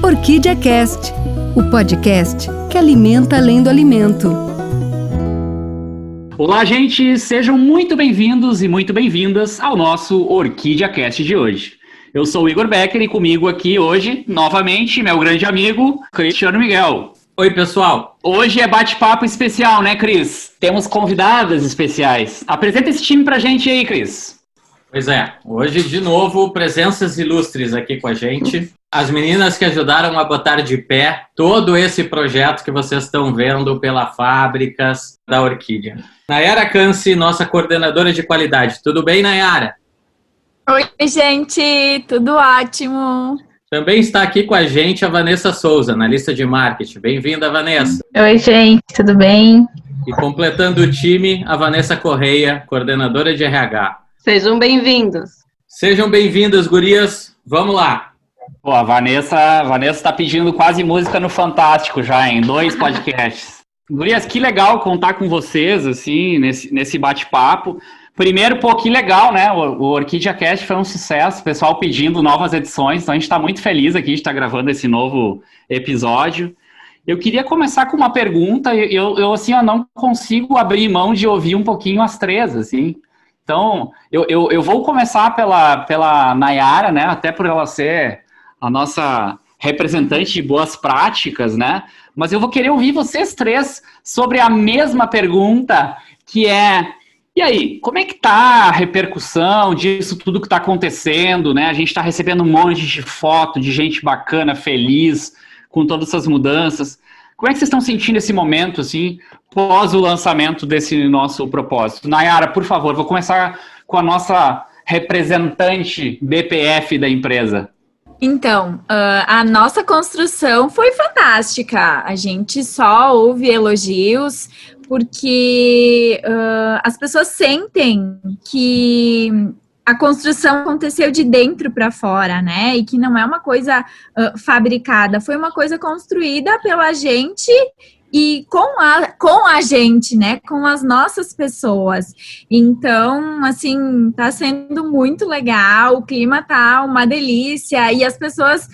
Orquídea Cast, o podcast que alimenta além do alimento. Olá, gente, sejam muito bem-vindos e muito bem-vindas ao nosso Orquídea Cast de hoje. Eu sou o Igor Becker e comigo aqui hoje, novamente, meu grande amigo Cristiano Miguel. Oi, pessoal. Hoje é bate-papo especial, né, Cris? Temos convidadas especiais. Apresenta esse time pra gente aí, Cris. Pois é, hoje de novo presenças ilustres aqui com a gente. As meninas que ajudaram a botar de pé todo esse projeto que vocês estão vendo pela Fábricas da Orquídea. Nayara Canci, nossa coordenadora de qualidade. Tudo bem, Nayara? Oi, gente, tudo ótimo. Também está aqui com a gente a Vanessa Souza, na lista de marketing. Bem-vinda, Vanessa. Oi, gente, tudo bem? E completando o time, a Vanessa Correia, coordenadora de RH. Sejam bem-vindos. Sejam bem-vindas, gurias. Vamos lá. Pô, a Vanessa, a Vanessa está pedindo quase música no Fantástico já, em dois podcasts. Gurias, que legal contar com vocês, assim, nesse, nesse bate-papo. Primeiro, pô, que legal, né? O, o Orquídea Cast foi um sucesso, o pessoal pedindo novas edições, então a gente está muito feliz aqui de estar gravando esse novo episódio. Eu queria começar com uma pergunta, eu, eu assim, eu não consigo abrir mão de ouvir um pouquinho as três, assim. Então, eu, eu, eu vou começar pela, pela Nayara, né? Até por ela ser a nossa representante de boas práticas, né? Mas eu vou querer ouvir vocês três sobre a mesma pergunta, que é e aí, como é que tá a repercussão disso tudo que está acontecendo, né? A gente está recebendo um monte de foto de gente bacana, feliz, com todas essas mudanças. Como é que vocês estão sentindo esse momento, assim, pós o lançamento desse nosso propósito? Nayara, por favor, vou começar com a nossa representante BPF da empresa. Então, uh, a nossa construção foi fantástica. A gente só ouve elogios, porque uh, as pessoas sentem que a construção aconteceu de dentro para fora, né? E que não é uma coisa uh, fabricada, foi uma coisa construída pela gente e com a, com a gente, né? Com as nossas pessoas. Então, assim, tá sendo muito legal, o clima tá uma delícia e as pessoas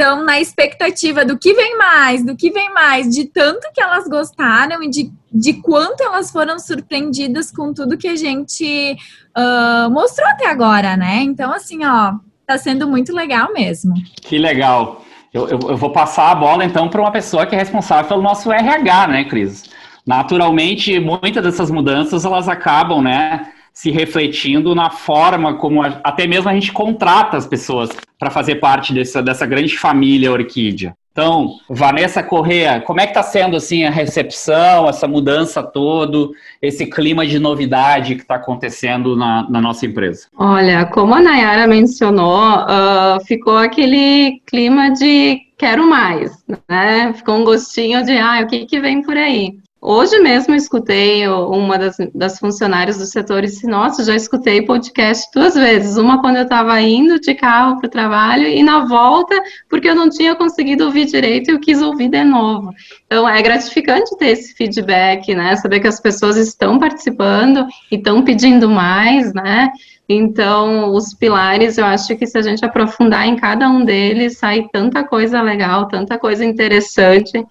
estão na expectativa do que vem mais, do que vem mais, de tanto que elas gostaram e de, de quanto elas foram surpreendidas com tudo que a gente uh, mostrou até agora, né? Então, assim, ó, tá sendo muito legal mesmo. Que legal. Eu, eu, eu vou passar a bola, então, para uma pessoa que é responsável pelo nosso RH, né, Cris? Naturalmente, muitas dessas mudanças, elas acabam, né, se refletindo na forma como a, até mesmo a gente contrata as pessoas para fazer parte dessa, dessa grande família Orquídea. Então, Vanessa Correa, como é que está sendo assim a recepção, essa mudança todo, esse clima de novidade que está acontecendo na, na, nossa empresa? Olha, como a Nayara mencionou, uh, ficou aquele clima de quero mais, né? Ficou um gostinho de, ah, o que, que vem por aí? Hoje mesmo escutei uma das, das funcionárias do setor e disse, nossa, já escutei podcast duas vezes. Uma quando eu estava indo de carro para o trabalho e na volta, porque eu não tinha conseguido ouvir direito e eu quis ouvir de novo. Então, é gratificante ter esse feedback, né? Saber que as pessoas estão participando e estão pedindo mais, né? Então, os pilares, eu acho que se a gente aprofundar em cada um deles, sai tanta coisa legal, tanta coisa interessante.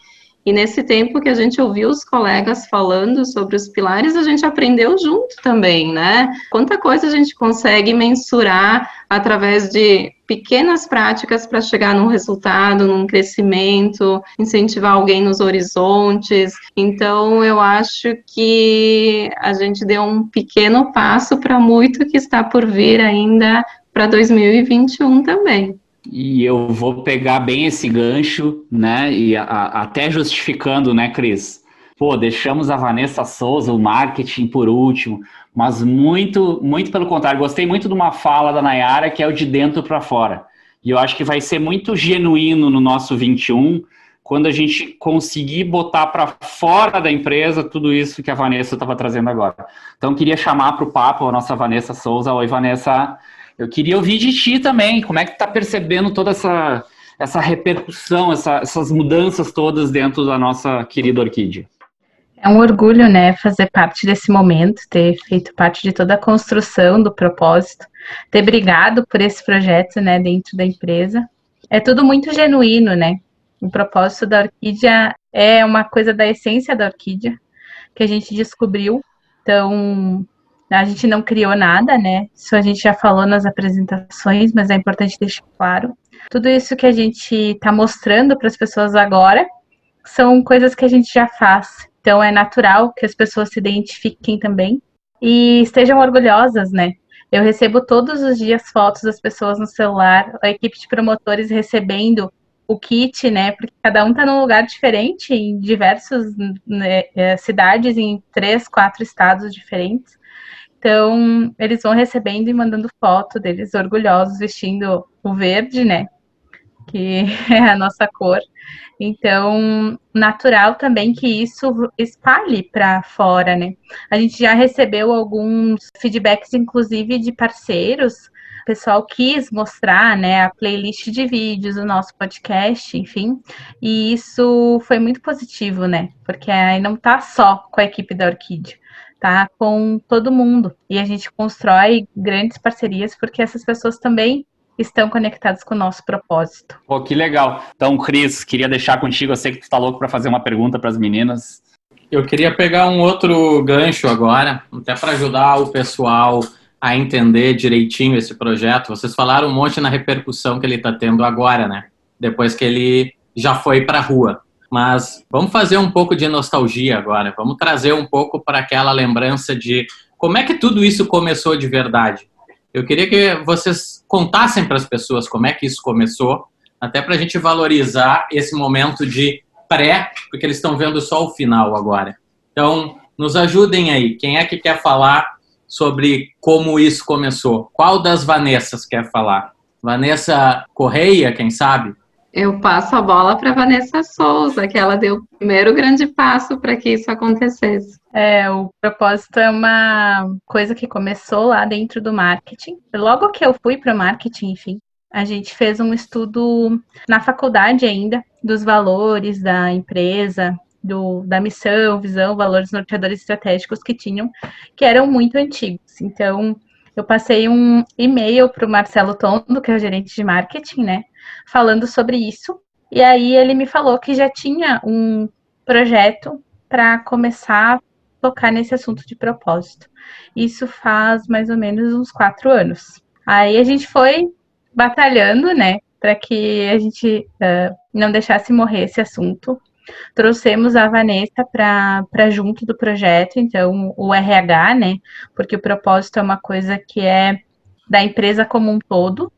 E nesse tempo que a gente ouviu os colegas falando sobre os pilares, a gente aprendeu junto também, né? Quanta coisa a gente consegue mensurar através de pequenas práticas para chegar num resultado, num crescimento, incentivar alguém nos horizontes. Então, eu acho que a gente deu um pequeno passo para muito que está por vir ainda para 2021 também. E eu vou pegar bem esse gancho, né? E a, até justificando, né, Cris? Pô, deixamos a Vanessa Souza, o marketing por último, mas muito, muito pelo contrário. Gostei muito de uma fala da Nayara que é o de dentro para fora. E eu acho que vai ser muito genuíno no nosso 21 quando a gente conseguir botar para fora da empresa tudo isso que a Vanessa estava trazendo agora. Então, queria chamar para o papo a nossa Vanessa Souza. Oi, Vanessa. Eu queria ouvir de ti também, como é que tu tá percebendo toda essa, essa repercussão, essa, essas mudanças todas dentro da nossa querida orquídea? É um orgulho, né, fazer parte desse momento, ter feito parte de toda a construção do propósito, ter brigado por esse projeto, né, dentro da empresa. é tudo muito genuíno, né? O propósito da orquídea é uma coisa da essência da orquídea que a gente descobriu. Então, a gente não criou nada, né? Isso a gente já falou nas apresentações, mas é importante deixar claro. Tudo isso que a gente está mostrando para as pessoas agora são coisas que a gente já faz. Então, é natural que as pessoas se identifiquem também e estejam orgulhosas, né? Eu recebo todos os dias fotos das pessoas no celular, a equipe de promotores recebendo o kit, né? Porque cada um está num lugar diferente, em diversas né, é, cidades, em três, quatro estados diferentes. Então, eles vão recebendo e mandando foto deles orgulhosos, vestindo o verde, né? Que é a nossa cor. Então, natural também que isso espalhe para fora, né? A gente já recebeu alguns feedbacks, inclusive, de parceiros pessoal quis mostrar, né, a playlist de vídeos, o nosso podcast, enfim, e isso foi muito positivo, né, porque aí não tá só com a equipe da Orquídea, tá com todo mundo, e a gente constrói grandes parcerias porque essas pessoas também estão conectadas com o nosso propósito. Pô, que legal. Então, Cris, queria deixar contigo, eu sei que tu tá louco para fazer uma pergunta para as meninas. Eu queria pegar um outro gancho agora, até para ajudar o pessoal a entender direitinho esse projeto. Vocês falaram um monte na repercussão que ele está tendo agora, né? Depois que ele já foi para a rua. Mas vamos fazer um pouco de nostalgia agora. Vamos trazer um pouco para aquela lembrança de como é que tudo isso começou de verdade. Eu queria que vocês contassem para as pessoas como é que isso começou, até para a gente valorizar esse momento de pré, porque eles estão vendo só o final agora. Então, nos ajudem aí. Quem é que quer falar sobre como isso começou. Qual das Vanessas quer falar? Vanessa Correia, quem sabe? Eu passo a bola para Vanessa Souza, que ela deu o primeiro grande passo para que isso acontecesse. É, o propósito é uma coisa que começou lá dentro do marketing. Logo que eu fui para o marketing, enfim, a gente fez um estudo na faculdade ainda dos valores da empresa, do, da missão, visão, valores norteadores estratégicos que tinham, que eram muito antigos. Então, eu passei um e-mail para o Marcelo Tondo, que é o gerente de marketing, né, falando sobre isso. E aí ele me falou que já tinha um projeto para começar a tocar nesse assunto de propósito. Isso faz mais ou menos uns quatro anos. Aí a gente foi batalhando, né, para que a gente uh, não deixasse morrer esse assunto. Trouxemos a Vanessa para junto do projeto, então o RH, né? Porque o propósito é uma coisa que é da empresa como um todo.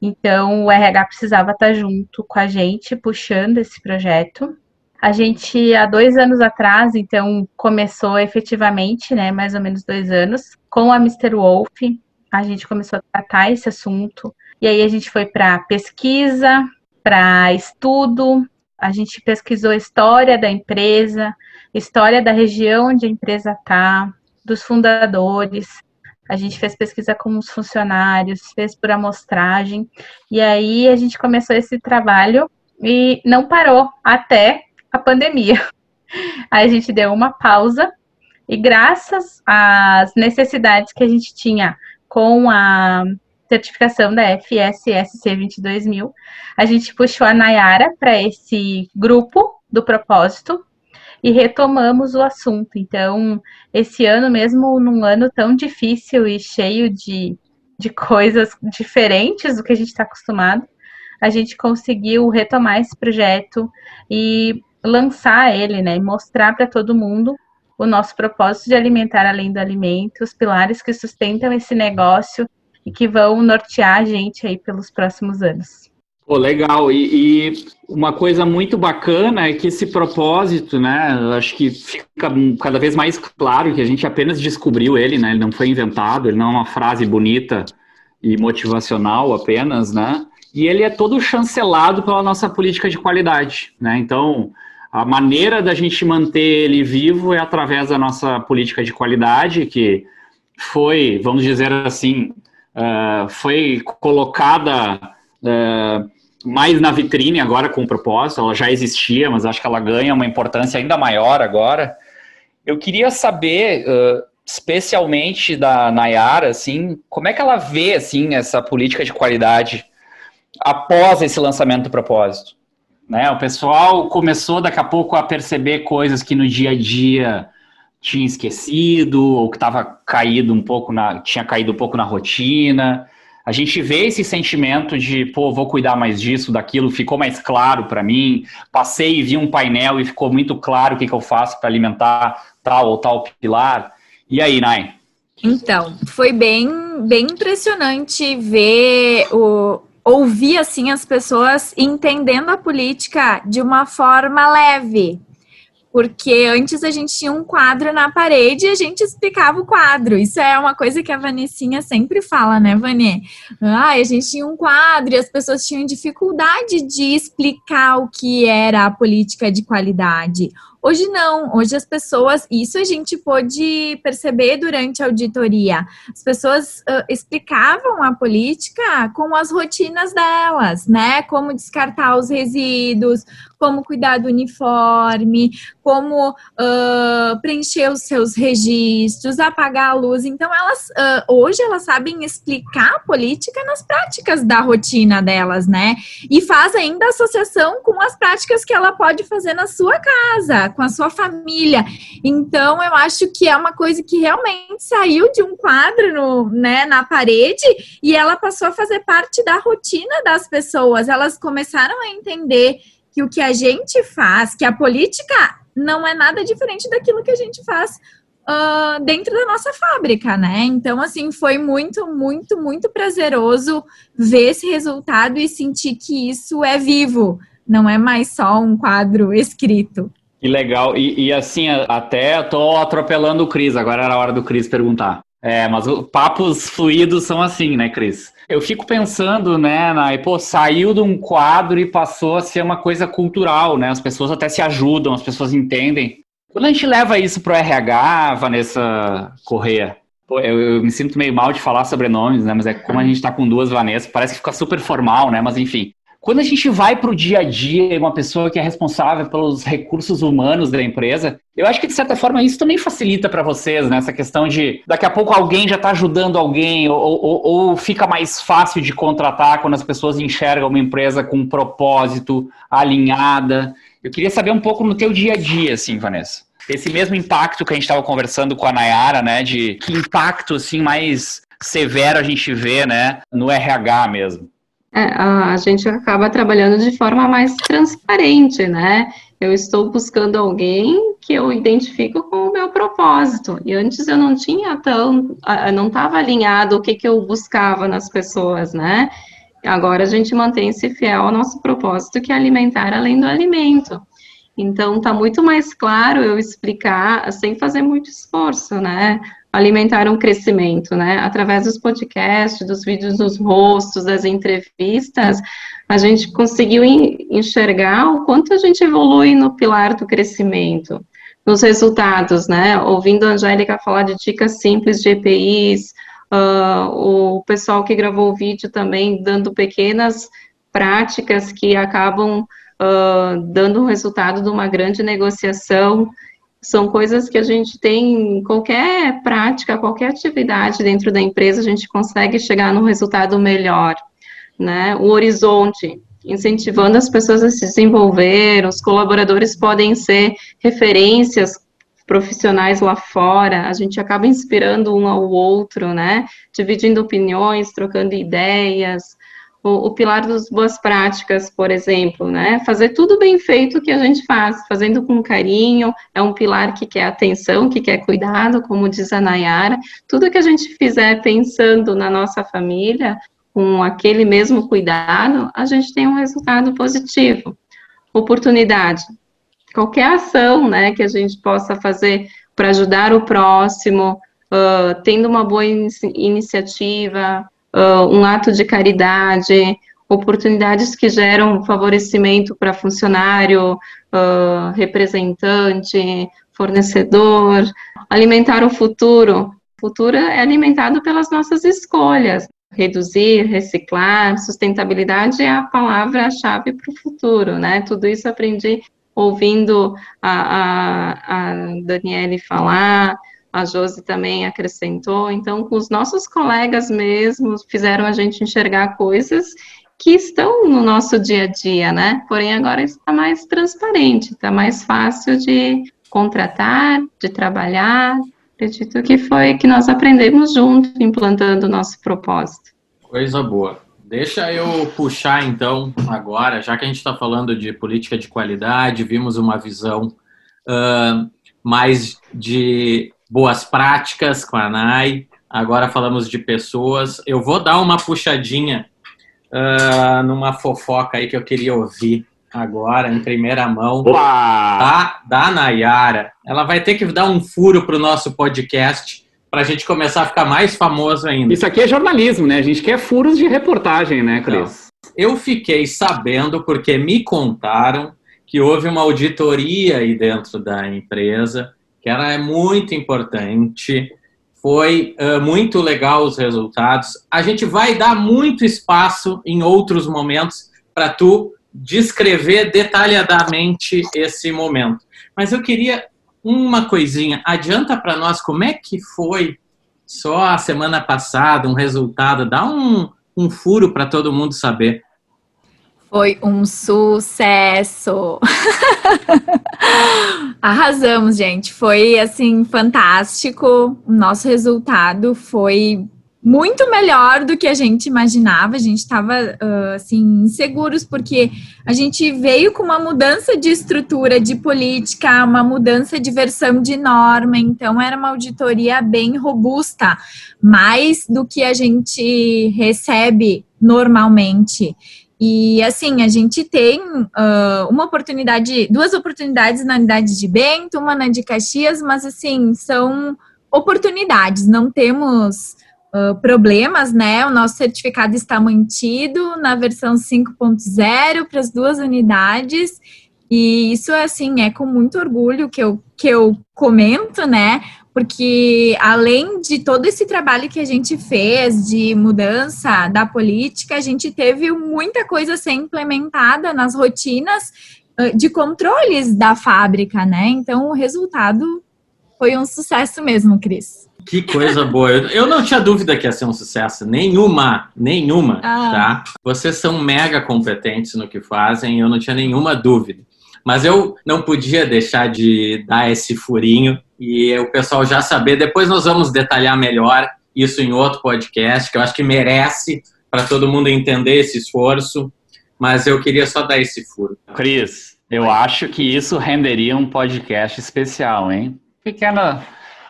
Então o RH precisava estar junto com a gente, puxando esse projeto. A gente, há dois anos atrás, então, começou efetivamente, né, mais ou menos dois anos, com a Mr. Wolf. A gente começou a tratar esse assunto. E aí a gente foi para pesquisa, para estudo, a gente pesquisou a história da empresa, história da região onde a empresa está, dos fundadores. A gente fez pesquisa com os funcionários, fez por amostragem. E aí a gente começou esse trabalho e não parou até a pandemia. Aí a gente deu uma pausa e graças às necessidades que a gente tinha com a certificação da FSSC 22000, a gente puxou a Nayara para esse grupo do propósito e retomamos o assunto. Então, esse ano, mesmo num ano tão difícil e cheio de, de coisas diferentes do que a gente está acostumado, a gente conseguiu retomar esse projeto e lançar ele, né? Mostrar para todo mundo o nosso propósito de alimentar além do alimento, os pilares que sustentam esse negócio e que vão nortear a gente aí pelos próximos anos. Pô, legal. E, e, uma coisa muito bacana é que esse propósito, né? Acho que fica cada vez mais claro que a gente apenas descobriu ele, né? Ele não foi inventado, ele não é uma frase bonita e motivacional apenas, né? E ele é todo chancelado pela nossa política de qualidade, né? Então, a maneira da gente manter ele vivo é através da nossa política de qualidade, que foi, vamos dizer assim, uh, foi colocada uh, mais na vitrine agora com o propósito, ela já existia, mas acho que ela ganha uma importância ainda maior agora. Eu queria saber, uh, especialmente da Nayara, assim, como é que ela vê assim essa política de qualidade após esse lançamento do propósito? Né? O pessoal começou daqui a pouco a perceber coisas que no dia a dia tinha esquecido ou que estava caído um pouco na tinha caído um pouco na rotina. A gente vê esse sentimento de, pô, vou cuidar mais disso, daquilo, ficou mais claro para mim. Passei e vi um painel e ficou muito claro o que, que eu faço para alimentar tal ou tal pilar. E aí, Nai? Então, foi bem, bem impressionante ver o, ouvir assim as pessoas entendendo a política de uma forma leve. Porque antes a gente tinha um quadro na parede e a gente explicava o quadro. Isso é uma coisa que a Vanessinha sempre fala, né, Vanê? Ah, a gente tinha um quadro e as pessoas tinham dificuldade de explicar o que era a política de qualidade Hoje não, hoje as pessoas, isso a gente pôde perceber durante a auditoria, as pessoas uh, explicavam a política com as rotinas delas, né? Como descartar os resíduos, como cuidar do uniforme, como uh, preencher os seus registros, apagar a luz. Então, elas uh, hoje elas sabem explicar a política nas práticas da rotina delas, né? E faz ainda associação com as práticas que ela pode fazer na sua casa, com a sua família. Então, eu acho que é uma coisa que realmente saiu de um quadro no, né, na parede e ela passou a fazer parte da rotina das pessoas. Elas começaram a entender que o que a gente faz, que a política não é nada diferente daquilo que a gente faz uh, dentro da nossa fábrica, né? Então, assim, foi muito, muito, muito prazeroso ver esse resultado e sentir que isso é vivo, não é mais só um quadro escrito. Que legal. E, e assim, até tô atropelando o Cris, agora era a hora do Cris perguntar. É, mas papos fluidos são assim, né, Cris? Eu fico pensando, né, na, pô, saiu de um quadro e passou a ser uma coisa cultural, né? As pessoas até se ajudam, as pessoas entendem. Quando a gente leva isso pro RH, Vanessa Corrêa, pô, eu, eu, me sinto meio mal de falar sobrenomes, né? Mas é como a gente tá com duas Vanessa, parece que fica super formal, né? Mas enfim. Quando a gente vai para o dia a dia, uma pessoa que é responsável pelos recursos humanos da empresa, eu acho que de certa forma isso também facilita para vocês, né? Essa questão de daqui a pouco alguém já está ajudando alguém, ou, ou, ou, fica mais fácil de contratar quando as pessoas enxergam uma empresa com um propósito, alinhada. Eu queria saber um pouco no teu dia a dia, assim, Vanessa. Esse mesmo impacto que a gente estava conversando com a Nayara, né? De que impacto assim mais severo a gente vê, né? No RH mesmo. É, a gente acaba trabalhando de forma mais transparente, né? Eu estou buscando alguém que eu identifico com o meu propósito. E antes eu não tinha tão, não estava alinhado o que, que eu buscava nas pessoas, né? Agora a gente mantém-se fiel ao nosso propósito, que é alimentar além do alimento. Então, está muito mais claro eu explicar sem fazer muito esforço, né? Alimentar um crescimento, né? Através dos podcasts, dos vídeos dos rostos, das entrevistas, a gente conseguiu enxergar o quanto a gente evolui no pilar do crescimento, nos resultados, né? Ouvindo a Angélica falar de dicas simples de EPIs, uh, o pessoal que gravou o vídeo também dando pequenas práticas que acabam uh, dando o resultado de uma grande negociação são coisas que a gente tem em qualquer prática, qualquer atividade dentro da empresa, a gente consegue chegar num resultado melhor, né? O horizonte, incentivando as pessoas a se desenvolver, os colaboradores podem ser referências profissionais lá fora, a gente acaba inspirando um ao outro, né? Dividindo opiniões, trocando ideias, o, o, pilar das boas práticas, por exemplo, né? Fazer tudo bem feito que a gente faz, fazendo com carinho, é um pilar que quer atenção, que quer cuidado, como diz a Nayara. Tudo que a gente fizer pensando na nossa família, com aquele mesmo cuidado, a gente tem um resultado positivo. Oportunidade. Qualquer ação, né, que a gente possa fazer para ajudar o próximo, uh, tendo uma boa in iniciativa, uh, um ato de caridade, oportunidades que geram favorecimento para funcionário, uh, representante, fornecedor, alimentar o futuro. O futuro é alimentado pelas nossas escolhas. Reduzir, reciclar, sustentabilidade é a palavra-chave para o futuro, né? Tudo isso aprendi ouvindo a, a, a Daniele falar, a Josi também acrescentou. Então, os nossos colegas mesmos fizeram a gente enxergar coisas que estão no nosso dia a dia, né? Porém, agora está mais transparente, está mais fácil de contratar, de trabalhar. Acredito que foi que nós aprendemos junto, implantando o nosso propósito. Coisa boa. Deixa eu puxar então agora, já que a gente está falando de política de qualidade, vimos uma visão uh, mais de boas práticas com a NAI, agora falamos de pessoas. Eu vou dar uma puxadinha uh, numa fofoca aí que eu queria ouvir agora, em primeira mão, da, da Nayara. Ela vai ter que dar um furo para o nosso podcast para a gente começar a ficar mais famoso ainda. Isso aqui é jornalismo, né? A gente quer furos de reportagem, né, Cris? Então, eu fiquei sabendo, porque me contaram, que houve uma auditoria aí dentro da empresa, que ela é muito importante, foi uh, muito legal os resultados. A gente vai dar muito espaço em outros momentos para tu descrever detalhadamente esse momento. Mas eu queria uma coisinha. Adianta para nós como é que foi só a semana passada um resultado? Dá um, um furo para todo mundo saber. Foi um sucesso. Arrasamos, gente. Foi assim fantástico. O nosso resultado foi muito melhor do que a gente imaginava. A gente estava uh, assim inseguros porque a gente veio com uma mudança de estrutura de política, uma mudança de versão de norma. Então era uma auditoria bem robusta, mais do que a gente recebe normalmente. E assim, a gente tem uh, uma oportunidade, duas oportunidades na unidade de Bento, uma na de Caxias, mas assim, são oportunidades, não temos uh, problemas, né? O nosso certificado está mantido na versão 5.0 para as duas unidades. E isso, assim, é com muito orgulho que eu, que eu comento, né? Porque além de todo esse trabalho que a gente fez de mudança da política, a gente teve muita coisa a ser implementada nas rotinas de controles da fábrica, né? Então, o resultado foi um sucesso mesmo, Cris. Que coisa boa. Eu não tinha dúvida que ia ser um sucesso. Nenhuma, nenhuma, ah. tá? Vocês são mega competentes no que fazem, eu não tinha nenhuma dúvida. Mas eu não podia deixar de dar esse furinho e o pessoal já saber. Depois nós vamos detalhar melhor isso em outro podcast, que eu acho que merece para todo mundo entender esse esforço. Mas eu queria só dar esse furo. Cris, eu acho que isso renderia um podcast especial, hein? Pequena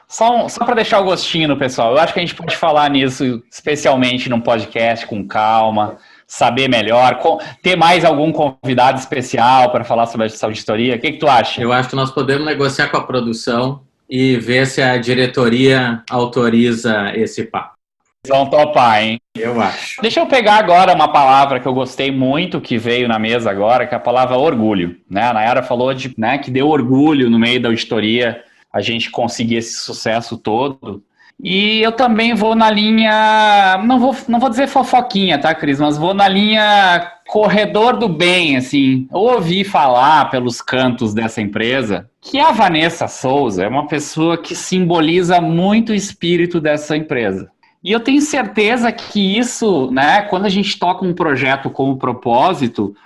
só, só para deixar o gostinho no pessoal, eu acho que a gente pode falar nisso especialmente num podcast com calma, saber melhor, ter mais algum convidado especial para falar sobre essa auditoria. O que, que tu acha? Eu acho que nós podemos negociar com a produção e ver se a diretoria autoriza esse papo. Vão topar, hein? Eu acho. Deixa eu pegar agora uma palavra que eu gostei muito que veio na mesa agora, que é a palavra orgulho. Né? A Nayara falou de, né, que deu orgulho no meio da auditoria a gente conseguir esse sucesso todo. E eu também vou na linha, não vou, não vou dizer fofoquinha, tá, Cris? Mas vou na linha corredor do bem, assim. Eu ouvi falar pelos cantos dessa empresa que a Vanessa Souza é uma pessoa que simboliza muito o espírito dessa empresa. E eu tenho certeza que isso, né, quando a gente toca um projeto com o propósito,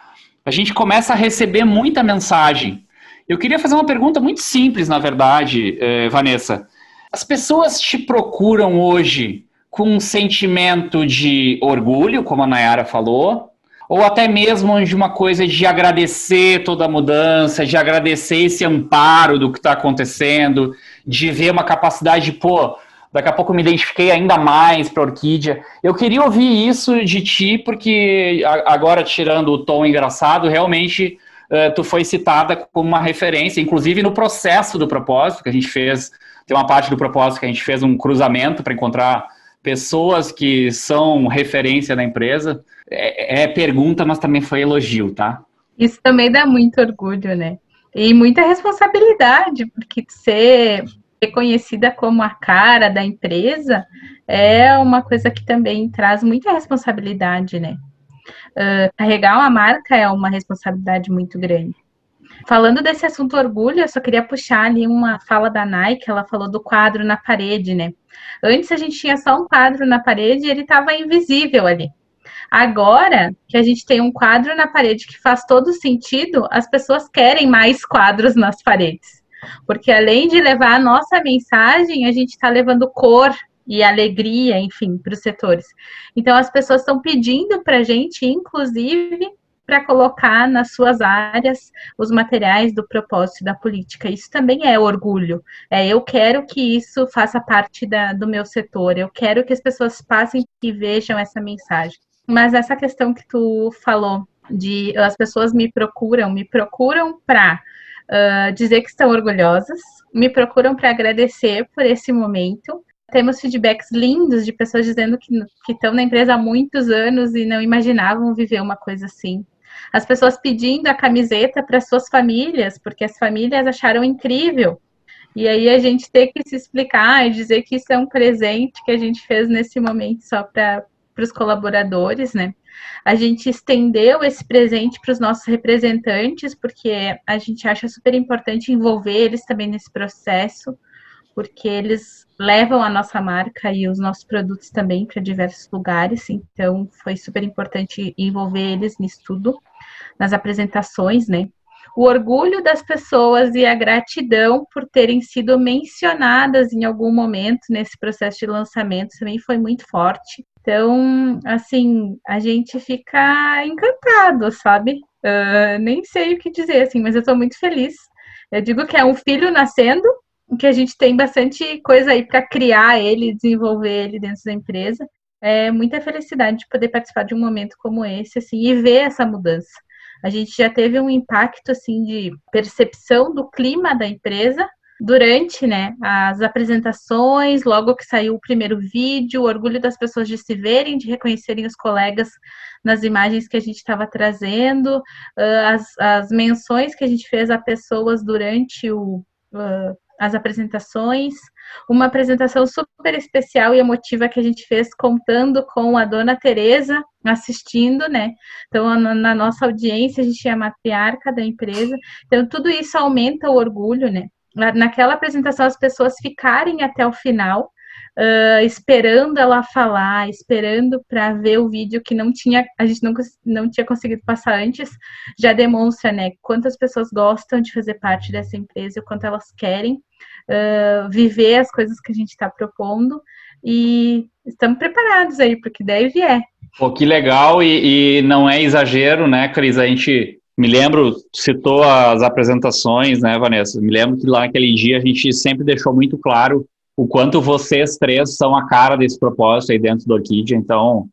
a gente começa a receber muita mensagem eu queria fazer uma pergunta muito simples, na verdade, eh, Vanessa. As pessoas te procuram hoje com um sentimento de orgulho, como a Nayara falou, ou até mesmo de uma coisa de agradecer toda a mudança, de agradecer esse amparo do que está acontecendo, de ver uma capacidade de, pô, daqui a pouco me identifiquei ainda mais para a Orquídea. Eu queria ouvir isso de ti, porque agora, tirando o tom engraçado, realmente tu foi citada como uma referência, inclusive no processo do propósito que a gente fez, tem uma parte do propósito que a gente fez um cruzamento para encontrar pessoas que são referência na empresa. É, é pergunta, mas também foi elogio, tá? Isso também dá muito orgulho, né? E muita responsabilidade, porque ser reconhecida como a cara da empresa é uma coisa que também traz muita responsabilidade, né? Uh, carregar uma marca é uma responsabilidade muito grande. Falando desse assunto orgulho, eu só queria puxar ali uma fala da Nike, ela falou do quadro na parede, né? Antes a gente tinha só um quadro na parede e ele estava invisível ali. Agora que a gente tem um quadro na parede que faz todo sentido, as pessoas querem mais quadros nas paredes. Porque além de levar a nossa mensagem, a gente está levando cor e alegria, enfim, para os setores. Então, as pessoas estão pedindo para a gente, inclusive, para colocar nas suas áreas os materiais do propósito da política. Isso também é orgulho. É, eu quero que isso faça parte da, do meu setor, eu quero que as pessoas passem e vejam essa mensagem. Mas essa questão que tu falou de as pessoas me procuram, me procuram para uh, dizer que estão orgulhosas, me procuram para agradecer por esse momento. Temos feedbacks lindos de pessoas dizendo que, que estão na empresa há muitos anos e não imaginavam viver uma coisa assim. As pessoas pedindo a camiseta para suas famílias, porque as famílias acharam incrível. E aí a gente ter que se explicar e dizer que isso é um presente que a gente fez nesse momento só para os colaboradores, né? A gente estendeu esse presente para os nossos representantes, porque a gente acha super importante envolver eles também nesse processo, porque eles levam a nossa marca e os nossos produtos também para diversos lugares, então foi super importante envolver eles nisso tudo, nas apresentações, né? O orgulho das pessoas e a gratidão por terem sido mencionadas em algum momento nesse processo de lançamento também foi muito forte. Então, assim, a gente fica encantado, sabe? Uh, nem sei o que dizer, assim, mas eu estou muito feliz. Eu digo que é um filho nascendo, que a gente tem bastante coisa aí para criar ele, desenvolver ele dentro da empresa. É muita felicidade de poder participar de um momento como esse, assim, e ver essa mudança. A gente já teve um impacto, assim, de percepção do clima da empresa durante né, as apresentações, logo que saiu o primeiro vídeo, o orgulho das pessoas de se verem, de reconhecerem os colegas nas imagens que a gente estava trazendo, as, as menções que a gente fez a pessoas durante o, as apresentações, uma apresentação super especial e emotiva que a gente fez contando com a dona Teresa assistindo, né? Então, na, nossa audiência, a gente é a matriarca da empresa. Então, tudo isso aumenta o orgulho, né? naquela apresentação as pessoas ficarem até o final, uh, esperando ela falar, esperando para ver o vídeo que não tinha, a gente não, não tinha conseguido passar antes, já demonstra, né, quantas pessoas gostam de fazer parte dessa empresa, o quanto elas querem uh, viver as coisas que a gente está propondo e estamos preparados aí, porque deve é. Pô, que legal e, e não é exagero, né, Cris? A gente me lembro, citou as apresentações, né, Vanessa? Me lembro que lá naquele dia a gente sempre deixou muito claro o quanto vocês três são a cara desse propósito aí dentro do Orquídea. Então,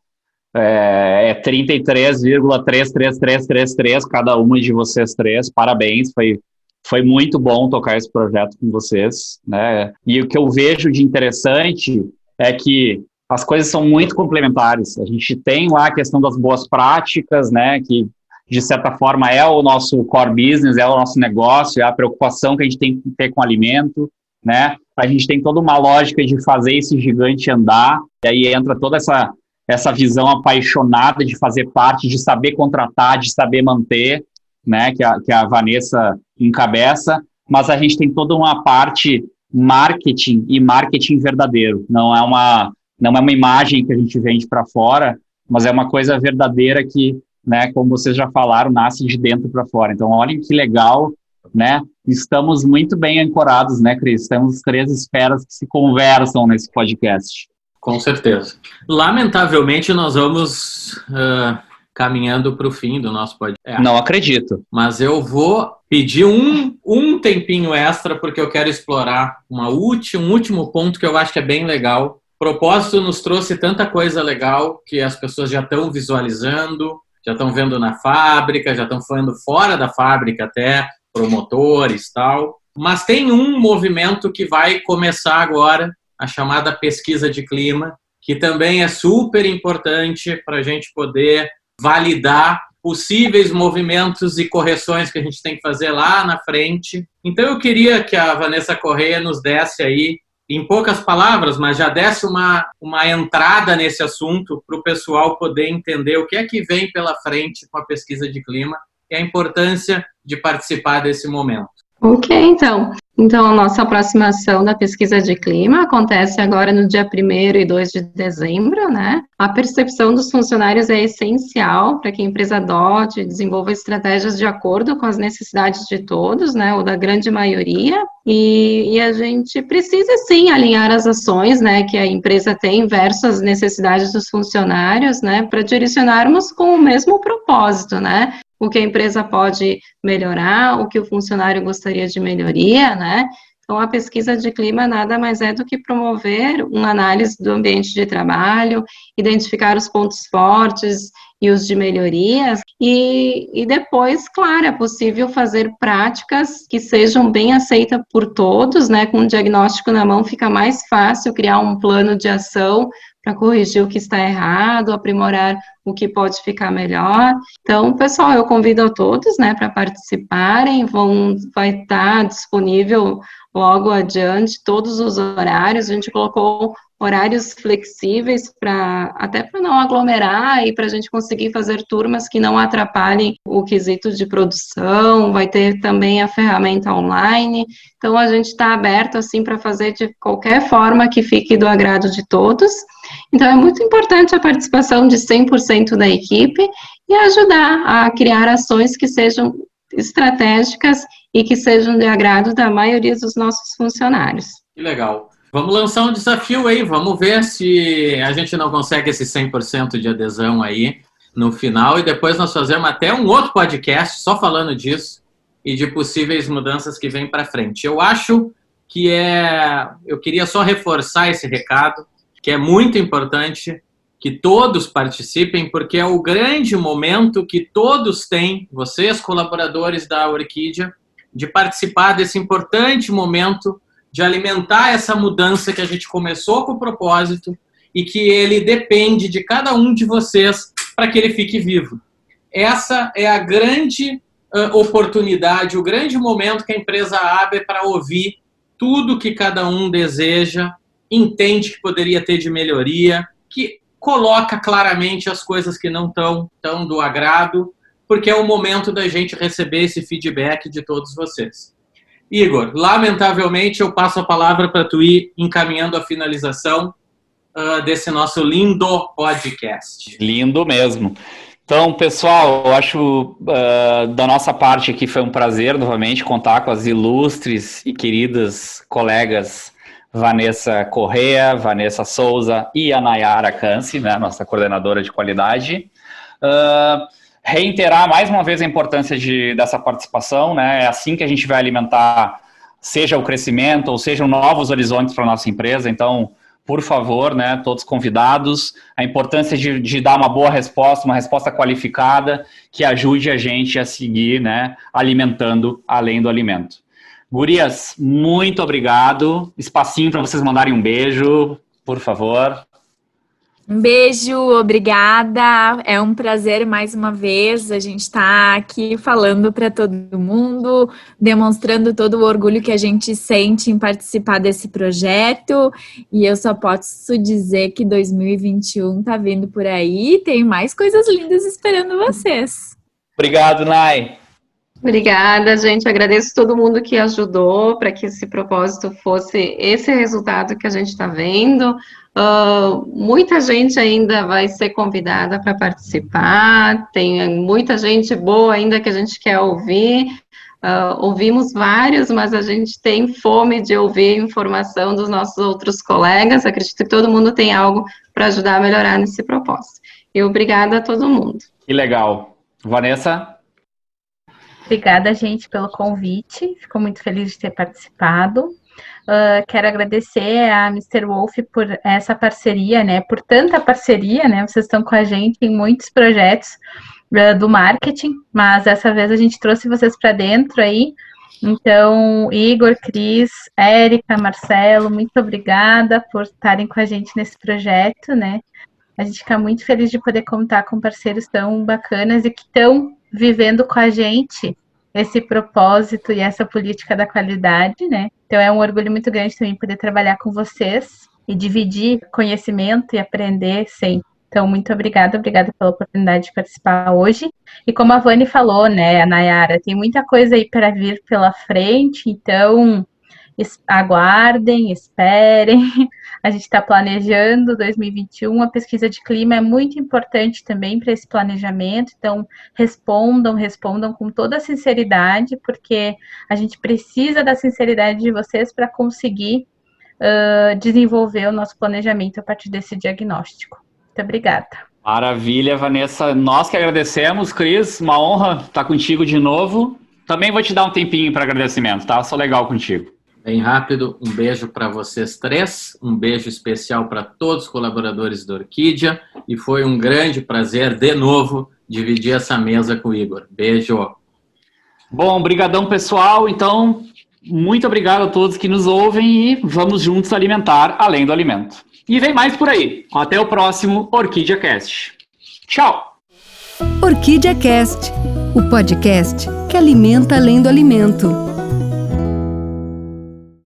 é, é 33,33333 cada uma de vocês três. Parabéns, foi, foi muito bom tocar esse projeto com vocês, né? E o que eu vejo de interessante é que as coisas são muito complementares. A gente tem lá a questão das boas práticas, né, que de certa forma, é o nosso core business, é o nosso negócio, é a preocupação que a gente tem que ter com o alimento, né? A gente tem toda uma lógica de fazer esse gigante andar, e aí entra toda essa, essa visão apaixonada de fazer parte, de saber contratar, de saber manter, né? Que a, que a Vanessa encabeça, mas a gente tem toda uma parte marketing e marketing verdadeiro. Não é uma, não é uma imagem que a gente vende para fora, mas é uma coisa verdadeira que né, como vocês já falaram, nasce de dentro para fora. Então, olhem que legal, né? Estamos muito bem ancorados, né, Cris? Temos três esferas que se conversam nesse podcast. Com certeza. Lamentavelmente, nós vamos uh, caminhando para o fim do nosso podcast. É. Não acredito. Mas eu vou pedir um, um tempinho extra, porque eu quero explorar uma última, um último ponto que eu acho que é bem legal. Propósito nos trouxe tanta coisa legal que as pessoas já estão visualizando, já estão vendo na fábrica, já estão falando fora da fábrica até, promotores tal. Mas tem um movimento que vai começar agora, a chamada pesquisa de clima, que também é super importante para a gente poder validar possíveis movimentos e correções que a gente tem que fazer lá na frente. Então eu queria que a Vanessa Correia nos desse aí em poucas palavras, mas já desse uma, uma entrada nesse assunto para o pessoal poder entender o que é que vem pela frente com a pesquisa de clima e a importância de participar desse momento. Ok, então. Então, a nossa aproximação da pesquisa de clima acontece agora no dia 1 e 2 de dezembro, né? A percepção dos funcionários é essencial para que a empresa adote e desenvolva estratégias de acordo com as necessidades de todos, né? Ou da grande maioria. E, e a gente precisa, sim, alinhar as ações, né? Que a empresa tem versus as necessidades dos funcionários, né? Para direcionarmos com o mesmo propósito, né? O que a empresa pode melhorar, o que o funcionário gostaria de melhoria, né? Então, a pesquisa de clima nada mais é do que promover uma análise do ambiente de trabalho, identificar os pontos fortes e os de melhorias, e, e depois, claro, é possível fazer práticas que sejam bem aceitas por todos, né? Com o diagnóstico na mão fica mais fácil criar um plano de ação para corrigir o que está errado, aprimorar o que pode ficar melhor. Então, pessoal, eu convido a todos, né, para participarem. Vão, vai estar disponível logo adiante todos os horários. A gente colocou horários flexíveis para até para não aglomerar e para a gente conseguir fazer turmas que não atrapalhem o quesito de produção. Vai ter também a ferramenta online. Então a gente está aberto assim para fazer de qualquer forma que fique do agrado de todos. Então é muito importante a participação de 100% da equipe e ajudar a criar ações que sejam estratégicas e que sejam de agrado da maioria dos nossos funcionários. Que legal. Vamos lançar um desafio aí, vamos ver se a gente não consegue esse 100% de adesão aí no final e depois nós fazemos até um outro podcast só falando disso e de possíveis mudanças que vêm para frente. Eu acho que é, eu queria só reforçar esse recado, que é muito importante que todos participem, porque é o grande momento que todos têm, vocês colaboradores da Orquídea, de participar desse importante momento de alimentar essa mudança que a gente começou com o propósito e que ele depende de cada um de vocês para que ele fique vivo. Essa é a grande uh, oportunidade, o grande momento que a empresa abre para ouvir tudo que cada um deseja, entende que poderia ter de melhoria, que coloca claramente as coisas que não estão tão do agrado, porque é o momento da gente receber esse feedback de todos vocês. Igor, lamentavelmente eu passo a palavra para tu ir encaminhando a finalização uh, desse nosso lindo podcast. Lindo mesmo. Então, pessoal, eu acho uh, da nossa parte aqui foi um prazer novamente contar com as ilustres e queridas colegas Vanessa Correa, Vanessa Souza e a Nayara Canci, né, nossa coordenadora de qualidade. Uh, reiterar mais uma vez a importância de, dessa participação, né? É assim que a gente vai alimentar, seja o crescimento ou sejam novos horizontes para a nossa empresa. Então, por favor, né, todos convidados, a importância de, de, dar uma boa resposta, uma resposta qualificada que ajude a gente a seguir, né, alimentando além do alimento. Gurias, muito obrigado. Espacinho para vocês mandarem um beijo, por favor. Um beijo, obrigada. É um prazer mais uma vez a gente estar tá aqui falando para todo mundo, demonstrando todo o orgulho que a gente sente em participar desse projeto. E eu só posso dizer que 2021 tá vindo por aí, tem mais coisas lindas esperando vocês. Obrigado, Nai. Obrigada, gente. Agradeço todo mundo que ajudou para que esse propósito fosse esse resultado que a gente está vendo. Uh, muita gente ainda vai ser convidada para participar, tem muita gente boa ainda que a gente quer ouvir. Uh, ouvimos vários, mas a gente tem fome de ouvir informação dos nossos outros colegas. Acredito que todo mundo tem algo para ajudar a melhorar nesse propósito. E obrigada a todo mundo. Que legal. Vanessa? Obrigada, gente, pelo convite. Fico muito feliz de ter participado. Uh, quero agradecer a Mr. Wolf por essa parceria, né? Por tanta parceria, né? Vocês estão com a gente em muitos projetos uh, do marketing, mas dessa vez a gente trouxe vocês para dentro aí. Então, Igor, Cris, Érica, Marcelo, muito obrigada por estarem com a gente nesse projeto, né? A gente fica muito feliz de poder contar com parceiros tão bacanas e que estão vivendo com a gente esse propósito e essa política da qualidade, né? Então é um orgulho muito grande também poder trabalhar com vocês e dividir conhecimento e aprender sempre. Então, muito obrigada, obrigada pela oportunidade de participar hoje. E como a Vani falou, né, a Nayara, tem muita coisa aí para vir pela frente, então aguardem, esperem. A gente está planejando 2021. A pesquisa de clima é muito importante também para esse planejamento. Então, respondam, respondam com toda a sinceridade, porque a gente precisa da sinceridade de vocês para conseguir uh, desenvolver o nosso planejamento a partir desse diagnóstico. Muito obrigada. Maravilha, Vanessa. Nós que agradecemos, Cris. Uma honra estar contigo de novo. Também vou te dar um tempinho para agradecimento, tá? Sou legal contigo. Bem rápido, um beijo para vocês três, um beijo especial para todos os colaboradores da Orquídea e foi um grande prazer, de novo, dividir essa mesa com o Igor. Beijo. Bom, brigadão pessoal, então, muito obrigado a todos que nos ouvem e vamos juntos alimentar além do alimento. E vem mais por aí. Até o próximo Orquídea Cast. Tchau! Orquídea Cast, o podcast que alimenta além do alimento.